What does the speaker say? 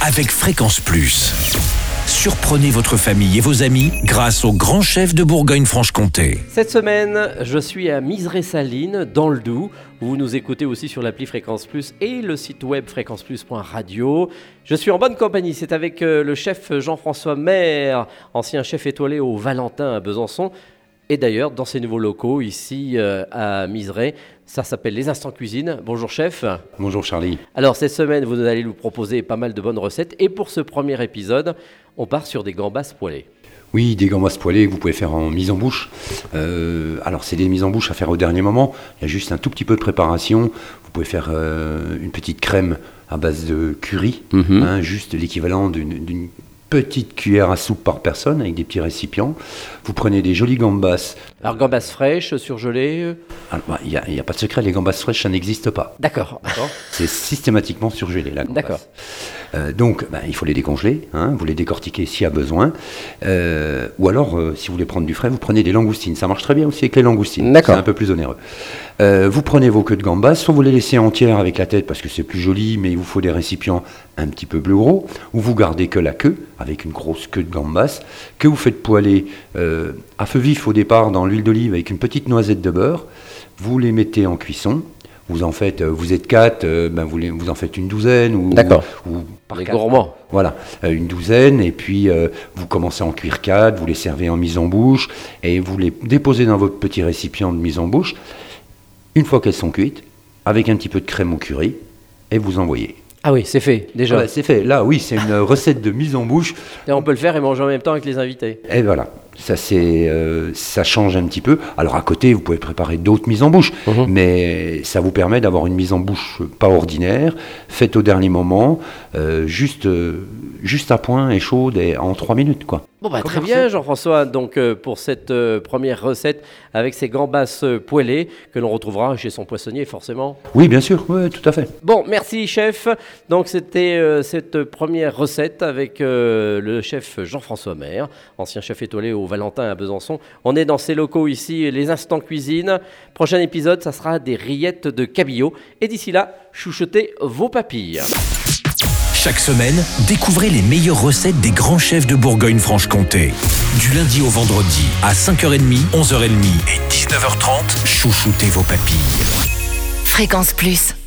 avec Fréquence Plus. Surprenez votre famille et vos amis grâce au grand chef de Bourgogne-Franche-Comté. Cette semaine, je suis à Miseré-Saline, dans le Doubs. Vous nous écoutez aussi sur l'appli Fréquence Plus et le site web fréquenceplus.radio. Je suis en bonne compagnie. C'est avec euh, le chef Jean-François Maire, ancien chef étoilé au Valentin à Besançon. Et d'ailleurs, dans ces nouveaux locaux, ici euh, à Miseré, ça s'appelle Les Instants Cuisine. Bonjour chef. Bonjour Charlie. Alors cette semaine, vous allez nous proposer pas mal de bonnes recettes. Et pour ce premier épisode, on part sur des gambas poêlées. Oui, des gambas poêlées que vous pouvez faire en mise en bouche. Euh, alors c'est des mises en bouche à faire au dernier moment. Il y a juste un tout petit peu de préparation. Vous pouvez faire euh, une petite crème à base de curry, Mhm. hein, juste l'équivalent d'une petite cuillère à soupe par personne avec des petits récipients. Vous prenez des jolies gambas. Alors gambas fraîches, surgelées. euh, Alors, bah, Il n'y a, a pas de secret, les gambas fraîches, ça n'existe pas. D'accord. D'accord. C'est systématiquement surgelé, la gambasse. D'accord. Euh, donc, ben, il faut les décongeler, hein, vous les décortiquez s'il y a besoin. Euh, ou alors, euh, si vous voulez prendre du frais, vous prenez des langoustines. Ça marche très bien aussi avec les langoustines. D'accord. C'est un peu plus onéreux. Vous prenez vos queues de gambas, soit vous les laissez entières avec la tête parce que c'est plus joli, mais il vous faut des récipients un petit peu plus gros, ou vous gardez que la queue avec une grosse queue de gambas, que vous faites poêler à feu vif au départ dans l'huile d'olive avec une petite noisette de beurre. Vous les mettez en cuisson. Vous en faites, euh, vous êtes quatre, euh, ben vous, les- vous en faites une douzaine ou, D'accord. ou par Les quatre. gourmands. Voilà, euh, une douzaine, et puis euh, vous commencez à en cuire quatre, vous les servez en mise en bouche, et vous les déposez dans votre petit récipient de mise en bouche. Une fois qu'elles sont cuites, avec un petit peu de crème au curry, et vous envoyez. Ah oui, c'est fait déjà. C'est fait. Là, oui, c'est une recette de mise en bouche. Et on peut le faire et manger en même temps avec les invités. Et voilà, ça, c'est, euh, ça change un petit peu. Alors à côté, vous pouvez préparer d'autres mises en bouche, Mhm. mais ça vous permet d'avoir une mise en bouche pas ordinaire, faite au dernier moment, euh, juste, euh, juste à point et chaude et en trois minutes, quoi. Bon bah très bien Jean-François, donc euh, pour cette euh, première recette avec ces gambas poêlées que l'on retrouvera chez son poissonnier forcément. Oui, bien sûr, oui, tout à fait. Bon, merci chef. Donc c'était euh, cette première recette avec euh, le chef Jean-François Maire, ancien chef étoilé au Valentin à Besançon. On est dans ces locaux ici, les instants cuisine. Prochain épisode, ça sera des rillettes de cabillaud. Et d'ici là, chouchoutez vos papilles. Chaque semaine, découvrez les meilleures recettes des grands chefs de Bourgogne-Franche-Comté. Du lundi au vendredi, à 5h30, 11h30 et 19h30, chouchoutez vos papilles. Fréquence Plus.